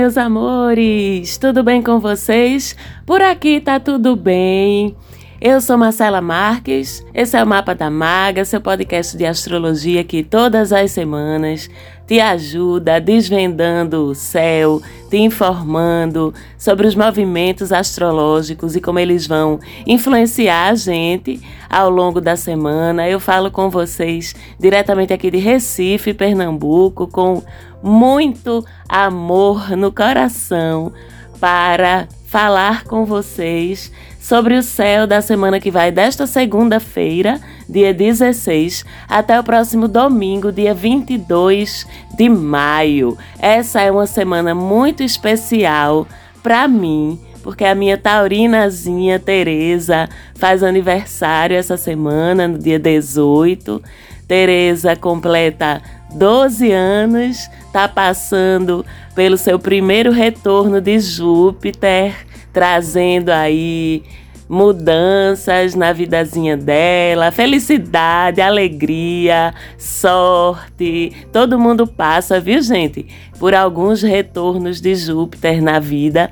Meus amores! Tudo bem com vocês? Por aqui tá tudo bem. Eu sou Marcela Marques, esse é o Mapa da Maga, seu podcast de astrologia que todas as semanas te ajuda desvendando o céu, te informando sobre os movimentos astrológicos e como eles vão influenciar a gente ao longo da semana. Eu falo com vocês diretamente aqui de Recife, Pernambuco, com muito amor no coração para falar com vocês sobre o céu da semana que vai desta segunda-feira, dia 16, até o próximo domingo, dia 22 de maio. Essa é uma semana muito especial para mim, porque a minha taurinazinha Teresa faz aniversário essa semana, no dia 18. Teresa completa 12 anos, está passando pelo seu primeiro retorno de Júpiter trazendo aí mudanças na vidazinha dela, felicidade, alegria, sorte. Todo mundo passa, viu, gente? Por alguns retornos de Júpiter na vida.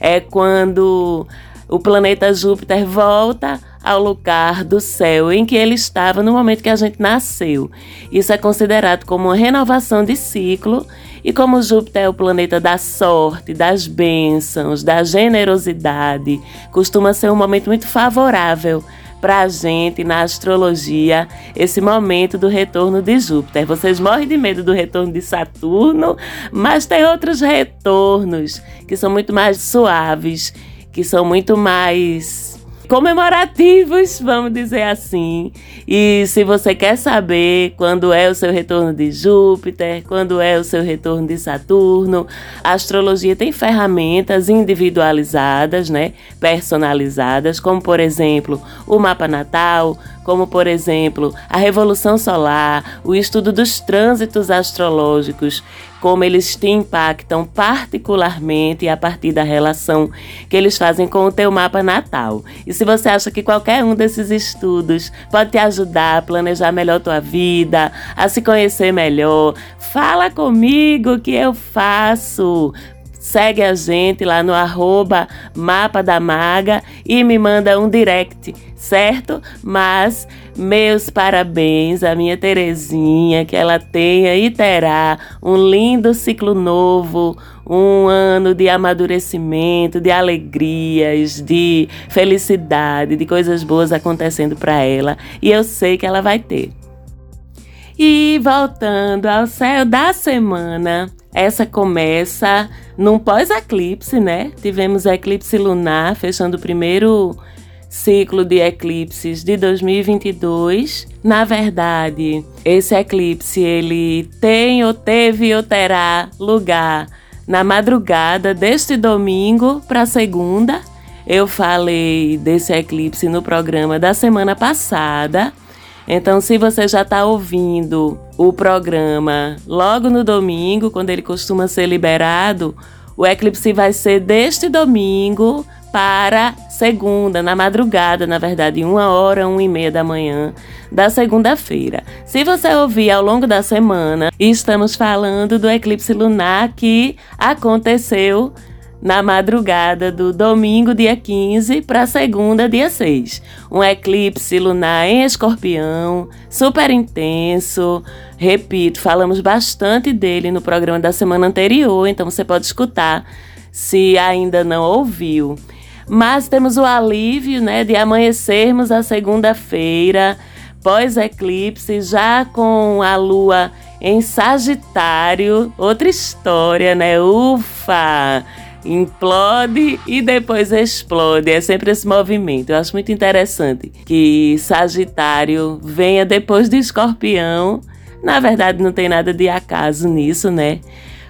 É quando o planeta Júpiter volta ao lugar do céu em que ele estava no momento que a gente nasceu. Isso é considerado como uma renovação de ciclo e como Júpiter é o planeta da sorte, das bênçãos, da generosidade, costuma ser um momento muito favorável para a gente na astrologia esse momento do retorno de Júpiter. Vocês morrem de medo do retorno de Saturno, mas tem outros retornos que são muito mais suaves, que são muito mais comemorativos, vamos dizer assim. E se você quer saber quando é o seu retorno de Júpiter, quando é o seu retorno de Saturno, a astrologia tem ferramentas individualizadas, né, personalizadas, como por exemplo, o mapa natal, como por exemplo, a revolução solar, o estudo dos trânsitos astrológicos, como eles te impactam particularmente a partir da relação que eles fazem com o teu mapa natal. E se você acha que qualquer um desses estudos pode te ajudar a planejar melhor tua vida, a se conhecer melhor, fala comigo que eu faço. Segue a gente lá no arroba Mapa da Maga e me manda um direct, certo? Mas meus parabéns à minha Terezinha, que ela tenha e terá um lindo ciclo novo, um ano de amadurecimento, de alegrias, de felicidade, de coisas boas acontecendo para ela. E eu sei que ela vai ter. E voltando ao céu da semana, essa começa num pós-eclipse, né? Tivemos eclipse lunar, fechando o primeiro ciclo de eclipses de 2022. Na verdade, esse eclipse ele tem ou teve ou terá lugar na madrugada deste domingo para segunda. Eu falei desse eclipse no programa da semana passada. Então, se você já está ouvindo o programa logo no domingo, quando ele costuma ser liberado, o eclipse vai ser deste domingo para segunda, na madrugada, na verdade, uma hora, uma e meia da manhã da segunda-feira. Se você ouvir ao longo da semana, estamos falando do eclipse lunar que aconteceu na madrugada do domingo, dia 15, para segunda, dia 6. Um eclipse lunar em escorpião, super intenso. Repito, falamos bastante dele no programa da semana anterior, então você pode escutar se ainda não ouviu. Mas temos o alívio né, de amanhecermos a segunda-feira, pós-eclipse, já com a lua em Sagitário. Outra história, né? Ufa! implode e depois explode. É sempre esse movimento. Eu acho muito interessante que Sagitário venha depois de Escorpião. Na verdade, não tem nada de acaso nisso, né?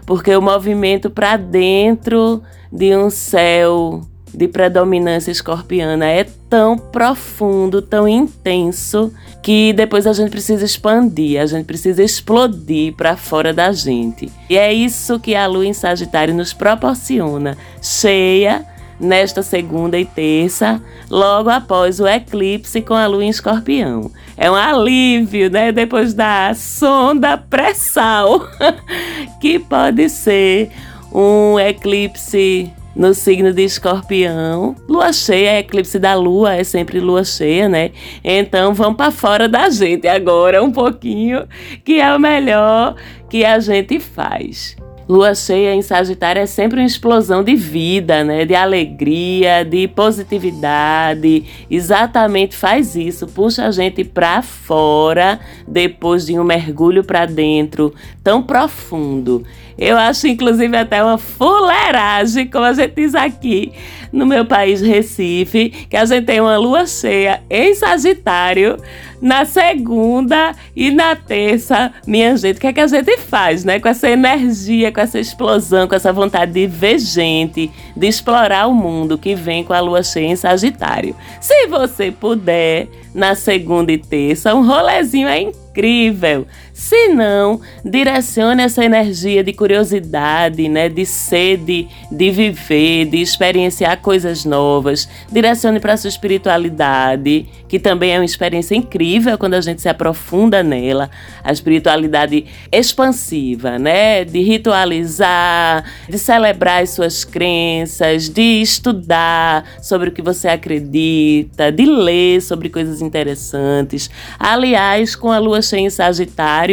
Porque o movimento para dentro de um céu de predominância escorpiana é tão profundo, tão intenso, que depois a gente precisa expandir, a gente precisa explodir para fora da gente. E é isso que a lua em Sagitário nos proporciona, cheia nesta segunda e terça, logo após o eclipse com a lua em Escorpião. É um alívio, né, depois da sonda pré-sal, que pode ser um eclipse no signo de escorpião. Lua cheia, eclipse da lua, é sempre lua cheia, né? Então vamos para fora da gente agora um pouquinho, que é o melhor que a gente faz. Lua cheia em Sagitário é sempre uma explosão de vida, né? De alegria, de positividade. Exatamente faz isso, puxa a gente para fora depois de um mergulho para dentro tão profundo. Eu acho, inclusive, até uma fuleiragem, como a gente diz aqui no meu país, Recife, que a gente tem uma lua cheia em Sagitário na segunda e na terça. Minha gente, o que é que a gente faz, né? Com essa energia, com essa explosão, com essa vontade de ver gente, de explorar o mundo que vem com a lua cheia em Sagitário. Se você puder, na segunda e terça, um rolezinho é incrível. Se não, direcione essa energia de curiosidade, né, de sede de viver, de experienciar coisas novas. Direcione para sua espiritualidade, que também é uma experiência incrível quando a gente se aprofunda nela. A espiritualidade expansiva, né, de ritualizar, de celebrar as suas crenças, de estudar sobre o que você acredita, de ler sobre coisas interessantes. Aliás, com a lua cheia em Sagitário,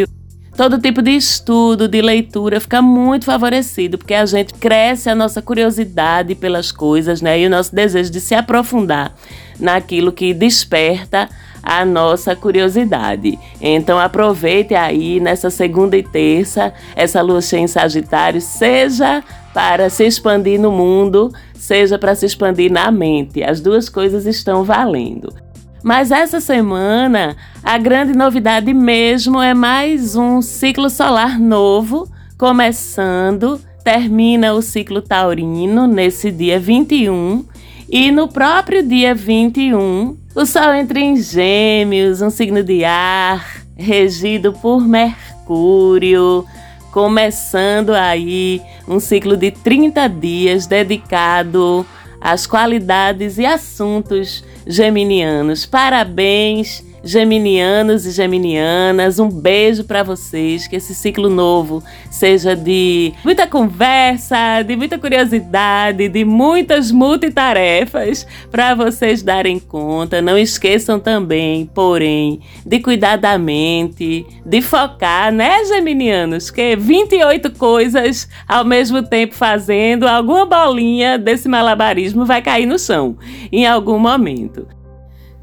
todo tipo de estudo, de leitura fica muito favorecido, porque a gente cresce a nossa curiosidade pelas coisas, né? E o nosso desejo de se aprofundar naquilo que desperta a nossa curiosidade. Então aproveite aí nessa segunda e terça essa lua cheia em Sagitário, seja para se expandir no mundo, seja para se expandir na mente. As duas coisas estão valendo. Mas essa semana, a grande novidade mesmo é mais um ciclo solar novo começando. Termina o ciclo taurino nesse dia 21 e no próprio dia 21, o Sol entra em Gêmeos, um signo de ar, regido por Mercúrio, começando aí um ciclo de 30 dias dedicado às qualidades e assuntos geminianos. Parabéns, geminianos e geminianas. Um beijo para vocês. Que esse ciclo novo seja de muita conversa, de muita curiosidade, de muitas multitarefas para vocês darem conta. Não esqueçam também, porém, de cuidar da mente, de focar, né, geminianos? Que 28 coisas ao mesmo tempo fazendo, alguma bolinha desse malabarismo vai cair no chão em algum momento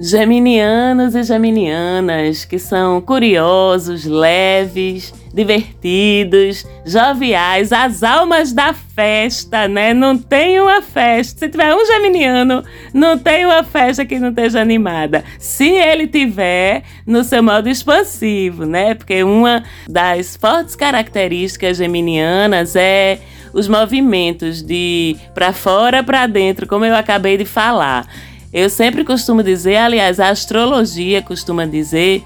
geminianos e geminianas que são curiosos, leves, divertidos, joviais, as almas da festa, né? Não tem uma festa. Se tiver um geminiano, não tem uma festa que não esteja animada. Se ele tiver no seu modo expansivo, né? Porque uma das fortes características geminianas é os movimentos de para fora para dentro, como eu acabei de falar. Eu sempre costumo dizer, aliás, a astrologia costuma dizer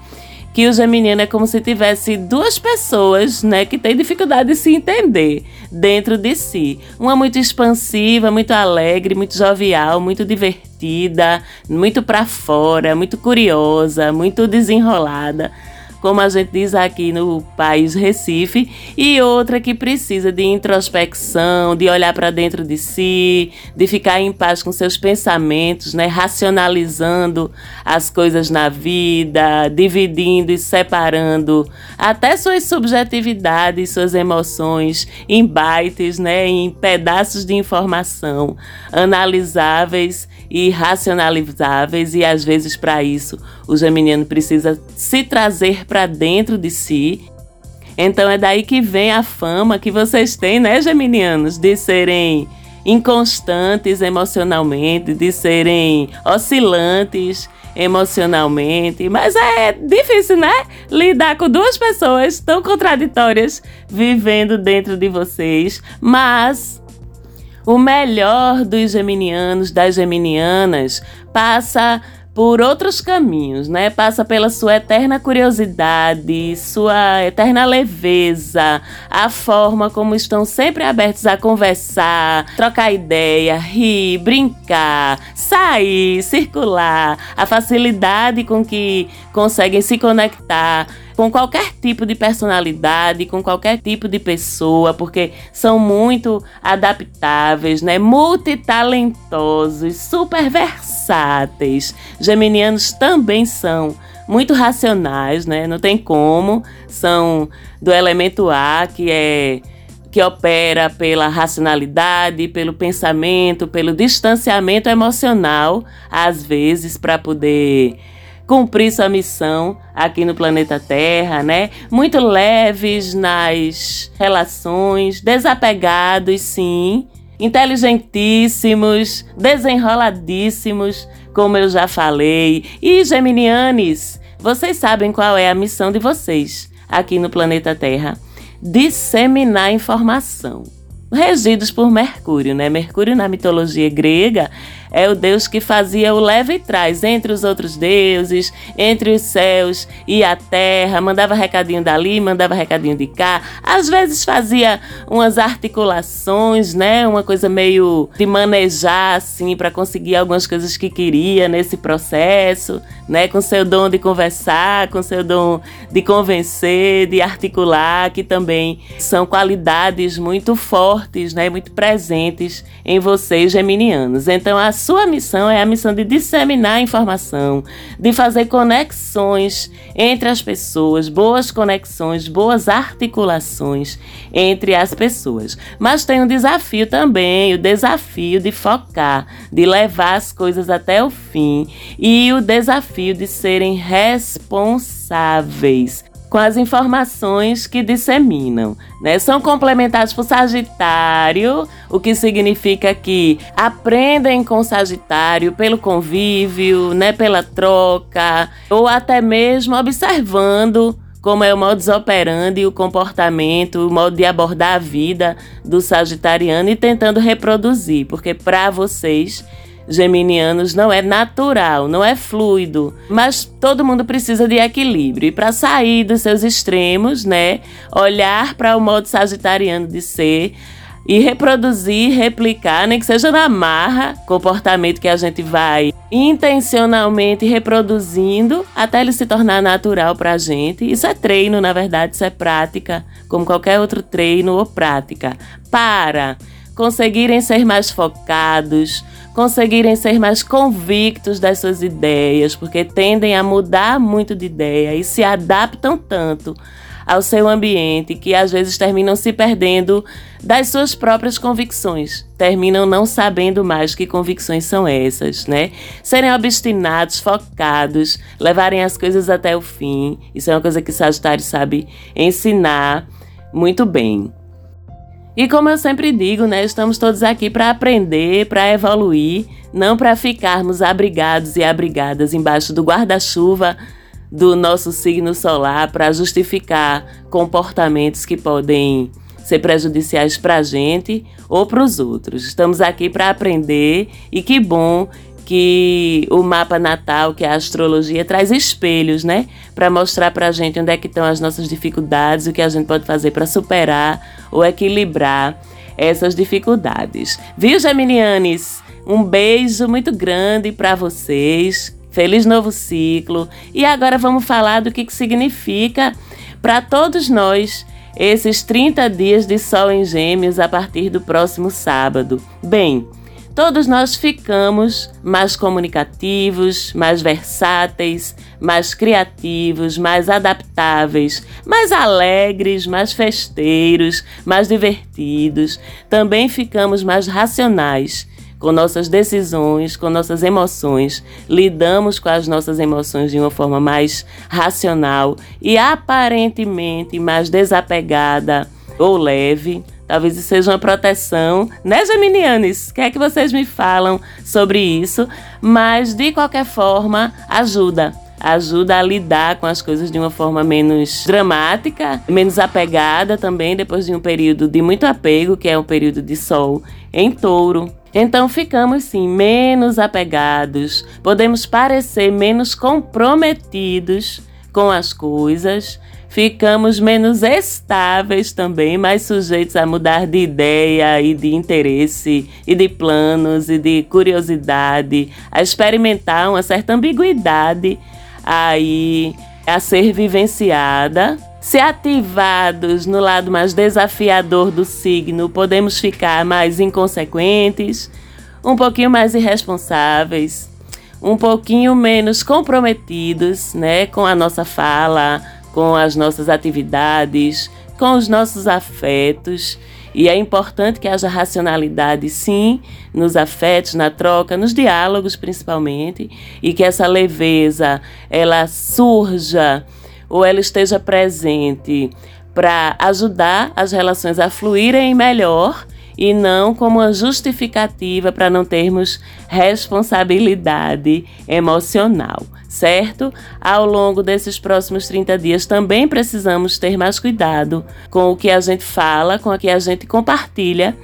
que o geminiano é como se tivesse duas pessoas, né, que têm dificuldade de se entender dentro de si. Uma muito expansiva, muito alegre, muito jovial, muito divertida, muito para fora, muito curiosa, muito desenrolada como a gente diz aqui no país Recife, e outra que precisa de introspecção, de olhar para dentro de si, de ficar em paz com seus pensamentos, né, racionalizando as coisas na vida, dividindo e separando até suas subjetividades, suas emoções em bytes, né, em pedaços de informação analisáveis e racionalizáveis e às vezes para isso o geminiano precisa se trazer para dentro de si. Então é daí que vem a fama que vocês têm, né, geminianos, de serem inconstantes emocionalmente, de serem oscilantes emocionalmente, mas é difícil, né? Lidar com duas pessoas tão contraditórias vivendo dentro de vocês, mas o melhor dos geminianos, das geminianas, passa por outros caminhos, né? Passa pela sua eterna curiosidade, sua eterna leveza, a forma como estão sempre abertos a conversar, trocar ideia, rir, brincar, sair, circular, a facilidade com que conseguem se conectar com qualquer tipo de personalidade, com qualquer tipo de pessoa, porque são muito adaptáveis, né? Multitalentosos, super versáteis. Geminianos também são muito racionais, né? Não tem como. São do elemento A, que é que opera pela racionalidade, pelo pensamento, pelo distanciamento emocional, às vezes para poder cumprir sua missão aqui no planeta Terra, né? Muito leves nas relações, desapegados, sim, inteligentíssimos, desenroladíssimos, como eu já falei. E geminianes, vocês sabem qual é a missão de vocês aqui no planeta Terra? Disseminar informação. Regidos por Mercúrio, né? Mercúrio na mitologia grega é o Deus que fazia o leve e traz entre os outros deuses, entre os céus e a terra, mandava recadinho dali, mandava recadinho de cá, às vezes fazia umas articulações, né, uma coisa meio de manejar assim para conseguir algumas coisas que queria nesse processo, né, com seu dom de conversar, com seu dom de convencer, de articular, que também são qualidades muito fortes, né, muito presentes em vocês geminianos. Então a sua missão é a missão de disseminar informação, de fazer conexões entre as pessoas, boas conexões, boas articulações entre as pessoas. Mas tem um desafio também, o desafio de focar, de levar as coisas até o fim e o desafio de serem responsáveis com as informações que disseminam. Né? São complementados por Sagitário, o que significa que aprendem com Sagitário pelo convívio, né? pela troca, ou até mesmo observando como é o modus operandi, o comportamento, o modo de abordar a vida do sagitariano e tentando reproduzir, porque para vocês geminianos não é natural, não é fluido, mas todo mundo precisa de equilíbrio. E para sair dos seus extremos, né, olhar para o modo sagitariano de ser e reproduzir, replicar, nem que seja na marra, comportamento que a gente vai intencionalmente reproduzindo até ele se tornar natural para a gente. Isso é treino, na verdade, isso é prática, como qualquer outro treino ou prática. Para conseguirem ser mais focados, conseguirem ser mais convictos das suas ideias, porque tendem a mudar muito de ideia e se adaptam tanto ao seu ambiente que às vezes terminam se perdendo das suas próprias convicções, terminam não sabendo mais que convicções são essas, né? Serem obstinados, focados, levarem as coisas até o fim. Isso é uma coisa que Sagitário sabe ensinar muito bem. E como eu sempre digo, né, estamos todos aqui para aprender, para evoluir, não para ficarmos abrigados e abrigadas embaixo do guarda-chuva do nosso signo solar para justificar comportamentos que podem ser prejudiciais para a gente ou para os outros. Estamos aqui para aprender e que bom que o mapa natal, que a astrologia, traz espelhos, né? Para mostrar para a gente onde é que estão as nossas dificuldades, o que a gente pode fazer para superar ou equilibrar essas dificuldades. Viu, Geminianes? Um beijo muito grande para vocês. Feliz novo ciclo. E agora vamos falar do que, que significa para todos nós esses 30 dias de sol em Gêmeos a partir do próximo sábado. Bem, todos nós ficamos mais comunicativos, mais versáteis, mais criativos, mais adaptáveis, mais alegres, mais festeiros, mais divertidos. Também ficamos mais racionais com nossas decisões, com nossas emoções, lidamos com as nossas emoções de uma forma mais racional e aparentemente mais desapegada ou leve. Talvez isso seja uma proteção, né, Geminianes? O que é que vocês me falam sobre isso? Mas, de qualquer forma, ajuda. Ajuda a lidar com as coisas de uma forma menos dramática, menos apegada também, depois de um período de muito apego, que é um período de sol em touro. Então ficamos sim menos apegados, podemos parecer menos comprometidos com as coisas, ficamos menos estáveis também, mais sujeitos a mudar de ideia e de interesse e de planos e de curiosidade, a experimentar uma certa ambiguidade aí a ser vivenciada. Se ativados no lado mais desafiador do signo, podemos ficar mais inconsequentes, um pouquinho mais irresponsáveis, um pouquinho menos comprometidos, né, com a nossa fala, com as nossas atividades, com os nossos afetos. E é importante que haja racionalidade, sim, nos afetos, na troca, nos diálogos principalmente, e que essa leveza ela surja ou ela esteja presente para ajudar as relações a fluírem melhor e não como uma justificativa para não termos responsabilidade emocional, certo? Ao longo desses próximos 30 dias também precisamos ter mais cuidado com o que a gente fala, com o que a gente compartilha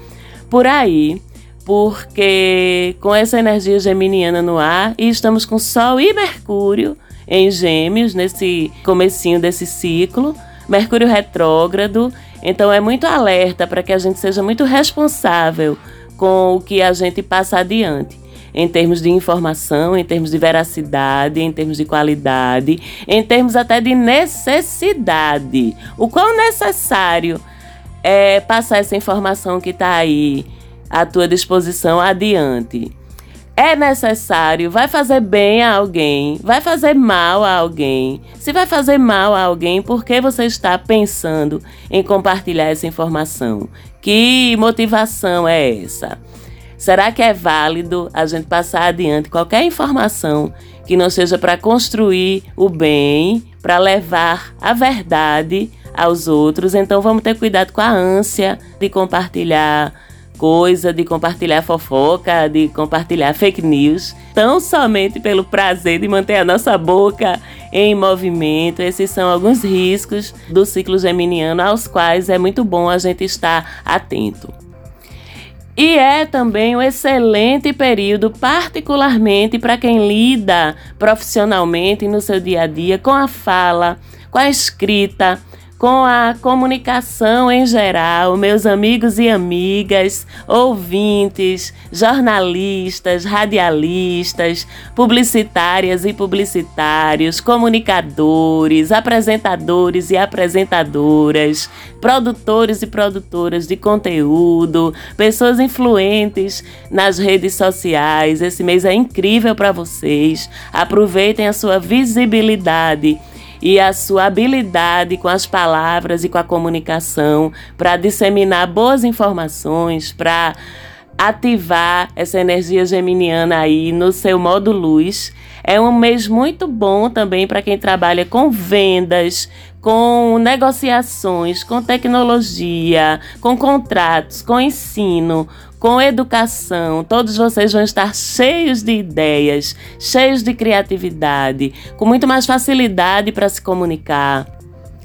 por aí, porque com essa energia geminiana no ar e estamos com Sol e Mercúrio em Gêmeos nesse comecinho desse ciclo, Mercúrio retrógrado então é muito alerta para que a gente seja muito responsável com o que a gente passa adiante. Em termos de informação, em termos de veracidade, em termos de qualidade, em termos até de necessidade. O quão necessário é passar essa informação que está aí à tua disposição adiante é necessário, vai fazer bem a alguém, vai fazer mal a alguém. Se vai fazer mal a alguém, por que você está pensando em compartilhar essa informação? Que motivação é essa? Será que é válido a gente passar adiante qualquer informação que não seja para construir o bem, para levar a verdade aos outros? Então vamos ter cuidado com a ânsia de compartilhar coisa, de compartilhar fofoca, de compartilhar fake news, tão somente pelo prazer de manter a nossa boca em movimento. Esses são alguns riscos do ciclo geminiano aos quais é muito bom a gente estar atento. E é também um excelente período, particularmente para quem lida profissionalmente no seu dia a dia com a fala, com a escrita, com a comunicação em geral, meus amigos e amigas, ouvintes, jornalistas, radialistas, publicitárias e publicitários, comunicadores, apresentadores e apresentadoras, produtores e produtoras de conteúdo, pessoas influentes nas redes sociais. Esse mês é incrível para vocês. Aproveitem a sua visibilidade e a sua habilidade com as palavras e com a comunicação para disseminar boas informações, para ativar essa energia geminiana aí no seu modo luz. É um mês muito bom também para quem trabalha com vendas, com negociações, com tecnologia, com contratos, com ensino, com educação, todos vocês vão estar cheios de ideias, cheios de criatividade, com muito mais facilidade para se comunicar.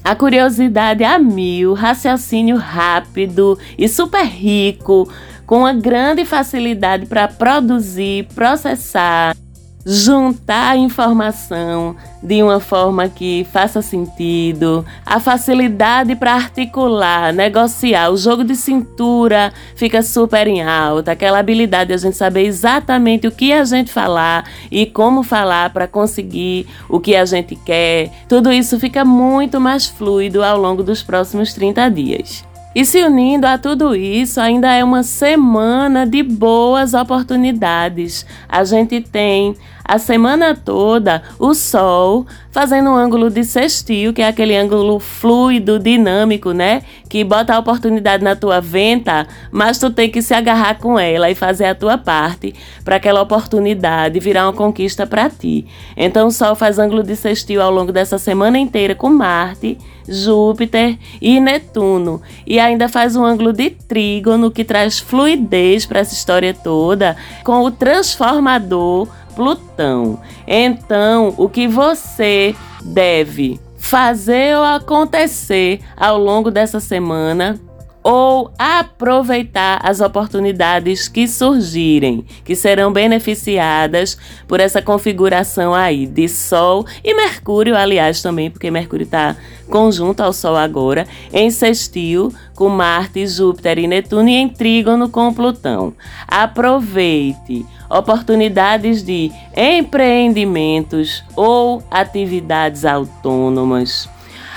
A curiosidade a mil, raciocínio rápido e super rico, com uma grande facilidade para produzir, processar juntar informação de uma forma que faça sentido, a facilidade para articular, negociar, o jogo de cintura fica super em alta, aquela habilidade de a gente saber exatamente o que a gente falar e como falar para conseguir o que a gente quer. Tudo isso fica muito mais fluido ao longo dos próximos 30 dias. E se unindo a tudo isso, ainda é uma semana de boas oportunidades. A gente tem a semana toda o Sol fazendo um ângulo de sextil, que é aquele ângulo fluido, dinâmico, né? Que bota a oportunidade na tua venta, mas tu tem que se agarrar com ela e fazer a tua parte para aquela oportunidade virar uma conquista para ti. Então o Sol faz ângulo de sextil ao longo dessa semana inteira com Marte, Júpiter e Netuno. E ainda faz um ângulo de trígono que traz fluidez para essa história toda com o transformador Plutão. Então, o que você deve fazer ou acontecer ao longo dessa semana ou aproveitar as oportunidades que surgirem, que serão beneficiadas por essa configuração aí de Sol e Mercúrio, aliás, também, porque Mercúrio está conjunto ao Sol agora, em sextil com Marte, Júpiter e Netuno e em trígono com Plutão. Aproveite oportunidades de empreendimentos ou atividades autônomas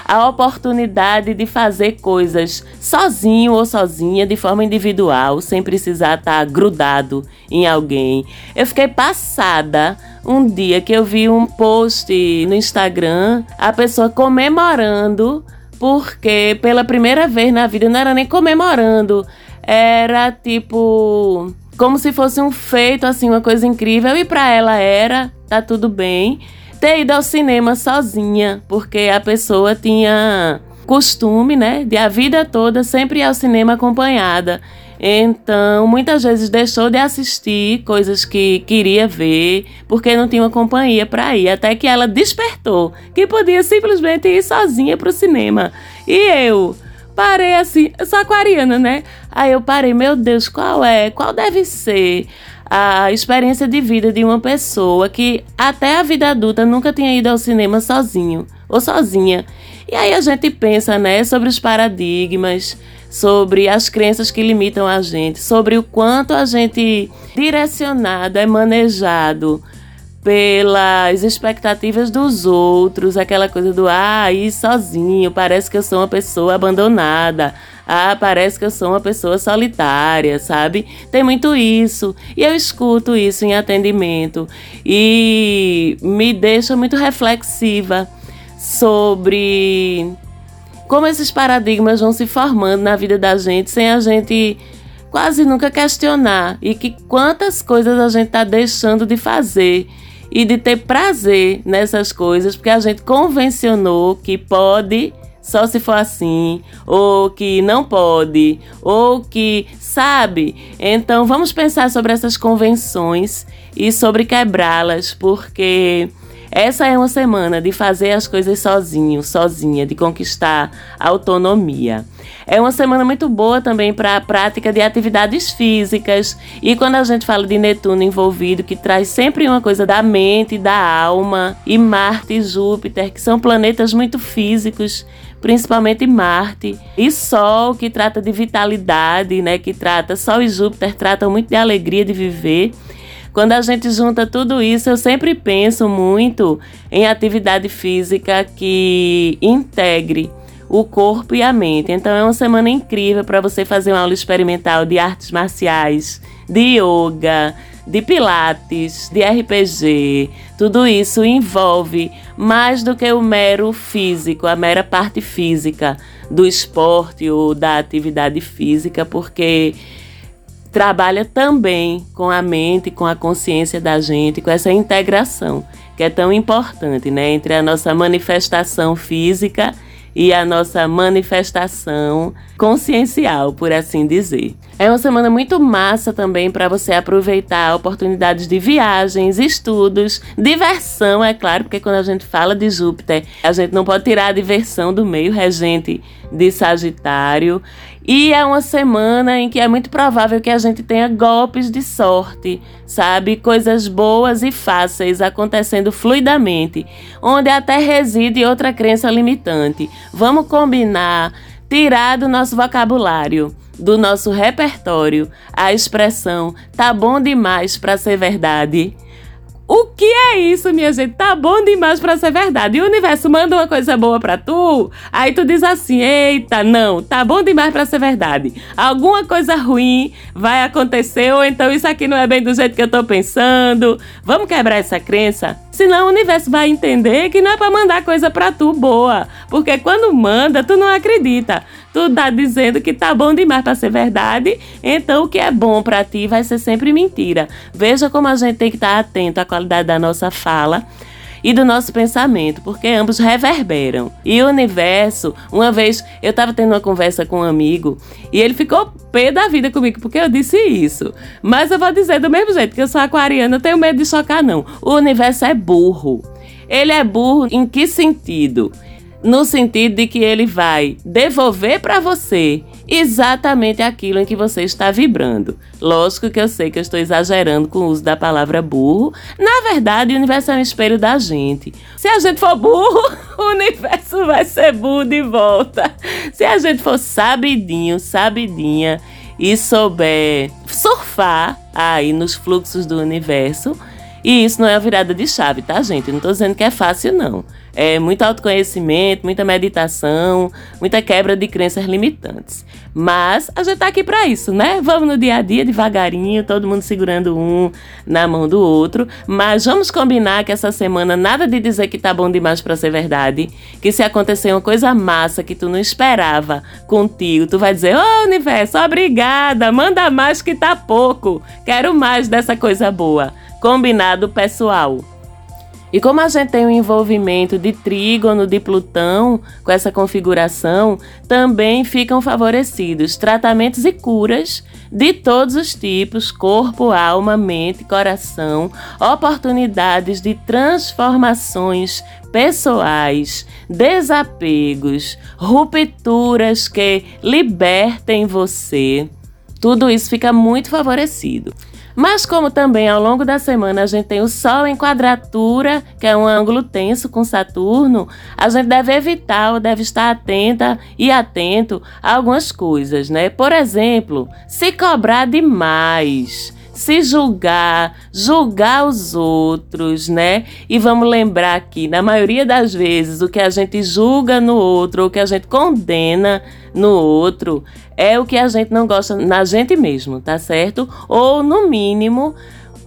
a oportunidade de fazer coisas sozinho ou sozinha, de forma individual, sem precisar estar grudado em alguém. Eu fiquei passada um dia que eu vi um post no Instagram, a pessoa comemorando, porque pela primeira vez na vida não era nem comemorando, era tipo como se fosse um feito assim, uma coisa incrível. E para ela era, tá tudo bem. Ter ido ao cinema sozinha, porque a pessoa tinha costume, né, de a vida toda sempre ir ao cinema acompanhada. Então, muitas vezes deixou de assistir coisas que queria ver, porque não tinha uma companhia para ir, até que ela despertou que podia simplesmente ir sozinha para o cinema. E eu parei assim, eu sou aquariana, né? Aí eu parei, meu Deus, qual é? Qual deve ser a experiência de vida de uma pessoa que até a vida adulta nunca tinha ido ao cinema sozinho ou sozinha. E aí a gente pensa, né, sobre os paradigmas, sobre as crenças que limitam a gente, sobre o quanto a gente direcionado é manejado pelas expectativas dos outros, aquela coisa do ah, ir sozinho, parece que eu sou uma pessoa abandonada. Ah, parece que eu sou uma pessoa solitária, sabe? Tem muito isso. E eu escuto isso em atendimento e me deixa muito reflexiva sobre como esses paradigmas vão se formando na vida da gente sem a gente quase nunca questionar e que quantas coisas a gente está deixando de fazer e de ter prazer nessas coisas porque a gente convencionou que pode só se for assim, ou que não pode, ou que sabe. Então vamos pensar sobre essas convenções e sobre quebrá-las, porque essa é uma semana de fazer as coisas sozinho, sozinha, de conquistar autonomia. É uma semana muito boa também para a prática de atividades físicas. E quando a gente fala de Netuno envolvido, que traz sempre uma coisa da mente, da alma, e Marte e Júpiter, que são planetas muito físicos, principalmente Marte, e Sol, que trata de vitalidade, né, que trata Sol e Júpiter tratam muito de alegria de viver. Quando a gente junta tudo isso, eu sempre penso muito em atividade física que integre o corpo e a mente. Então é uma semana incrível para você fazer uma aula experimental de artes marciais, de yoga, de pilates, de RPG. Tudo isso envolve mais do que o mero físico, a mera parte física do esporte ou da atividade física, porque trabalha também com a mente, com a consciência da gente, com essa integração que é tão importante, né, entre a nossa manifestação física e a nossa manifestação consciencial, por assim dizer. É uma semana muito massa também para você aproveitar oportunidades de viagens, estudos, diversão, é claro, porque quando a gente fala de Júpiter, a gente não pode tirar a diversão do meio regente de Sagitário. E é uma semana em que é muito provável que a gente tenha golpes de sorte, sabe? Coisas boas e fáceis acontecendo fluidamente, onde até reside outra crença limitante. Vamos combinar, tirar do nosso vocabulário, do nosso repertório, a expressão tá bom demais para ser verdade. O que é isso, minha gente? Tá bom demais para ser verdade. E o universo manda uma coisa boa para tu, aí tu diz assim: "Eita, não, tá bom demais para ser verdade. Alguma coisa ruim vai acontecer ou então isso aqui não é bem do jeito que eu tô pensando. Vamos quebrar essa crença?" Senão o universo vai entender que não é para mandar coisa para tu boa, porque quando manda, tu não acredita. Tu tá dizendo que tá bom demais para ser verdade, então o que é bom para ti vai ser sempre mentira. Veja como a gente tem que estar tá atento à qualidade da nossa fala e do nosso pensamento, porque ambos reverberam. E o universo, uma vez eu estava tendo uma conversa com um amigo e ele ficou pé da vida comigo porque eu disse isso. Mas eu vou dizer do mesmo jeito que eu sou aquariana, eu tenho medo de chocar não. O universo é burro. Ele é burro em que sentido? no sentido de que ele vai devolver para você exatamente aquilo em que você está vibrando. Lógico que eu sei que eu estou exagerando com o uso da palavra burro. Na verdade, o universo é um espelho da gente. Se a gente for burro, o universo vai ser burro de volta. Se a gente for sabidinho, sabidinha e souber surfar aí nos fluxos do universo, e isso não é a virada de chave, tá, gente? não tô dizendo que é fácil, não. É muito autoconhecimento, muita meditação, muita quebra de crenças limitantes. Mas a gente tá aqui para isso, né? Vamos no dia a dia, devagarinho, todo mundo segurando um na mão do outro. Mas vamos combinar que essa semana nada de dizer que tá bom demais para ser verdade. Que se acontecer uma coisa massa que tu não esperava contigo, tu vai dizer: Ô oh, universo, obrigada, manda mais que tá pouco. Quero mais dessa coisa boa. Combinado, pessoal? E como a gente tem um envolvimento de trígono de Plutão com essa configuração, também ficam favorecidos tratamentos e curas de todos os tipos corpo, alma, mente, coração oportunidades de transformações pessoais, desapegos, rupturas que libertem você. Tudo isso fica muito favorecido. Mas como também ao longo da semana a gente tem o Sol em quadratura, que é um ângulo tenso com Saturno, a gente deve evitar ou deve estar atenta e atento a algumas coisas, né? Por exemplo, se cobrar demais se julgar, julgar os outros, né? E vamos lembrar que, na maioria das vezes, o que a gente julga no outro, o que a gente condena no outro, é o que a gente não gosta na gente mesmo, tá certo? Ou, no mínimo,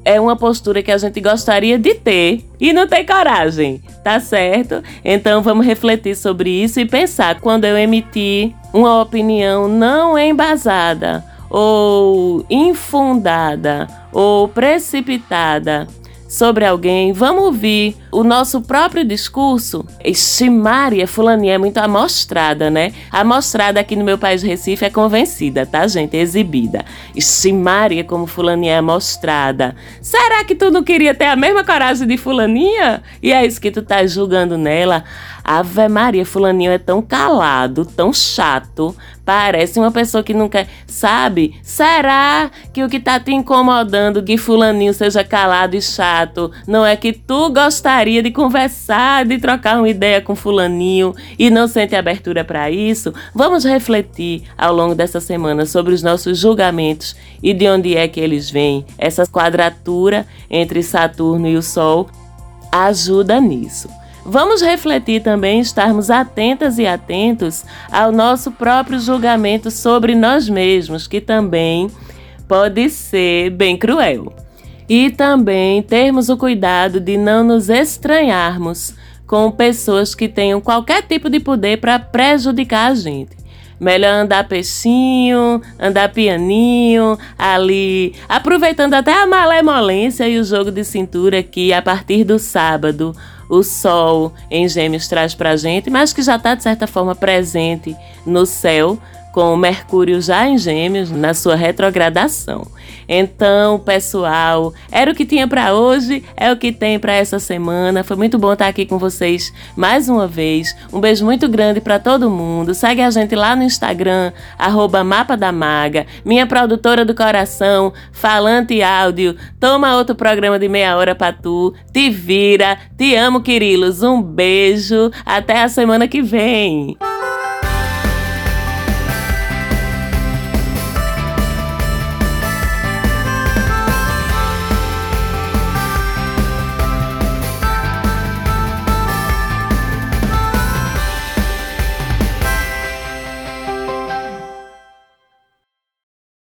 é uma postura que a gente gostaria de ter e não tem coragem, tá certo? Então vamos refletir sobre isso e pensar quando eu emitir uma opinião não embasada ou infundada ou precipitada sobre alguém, vamos ouvir o nosso próprio discurso. Este Maria Fulaninha é muito amostrada, né? Amostrada aqui no meu país Recife é convencida, tá, gente? Exibida. Este Maria como Fulaninha é amostrada. Será que tu não queria ter a mesma coragem de Fulaninha? E é isso que tu tá julgando nela? Ave Maria, Fulaninho é tão calado, tão chato. Parece uma pessoa que quer. Sabe? Será que o que tá te incomodando que Fulaninho seja calado e chato não é que tu gostaria de conversar, de trocar uma ideia com Fulaninho e não sente abertura para isso? Vamos refletir ao longo dessa semana sobre os nossos julgamentos e de onde é que eles vêm. Essa quadratura entre Saturno e o Sol ajuda nisso. Vamos refletir também, estarmos atentas e atentos ao nosso próprio julgamento sobre nós mesmos, que também pode ser bem cruel. E também termos o cuidado de não nos estranharmos com pessoas que tenham qualquer tipo de poder para prejudicar a gente. Melhor andar peixinho, andar pianinho, ali, aproveitando até a malemolência e o jogo de cintura que a partir do sábado o Sol em Gêmeos traz para a gente, mas que já está de certa forma presente no céu com o Mercúrio já em Gêmeos na sua retrogradação. Então, pessoal, era o que tinha para hoje, é o que tem para essa semana. Foi muito bom estar aqui com vocês mais uma vez. Um beijo muito grande para todo mundo. Segue a gente lá no Instagram, arroba Mapa da Maga, minha produtora do coração, falante áudio. Toma outro programa de meia hora para tu. Te vira. Te amo, Quirilos. Um beijo. Até a semana que vem.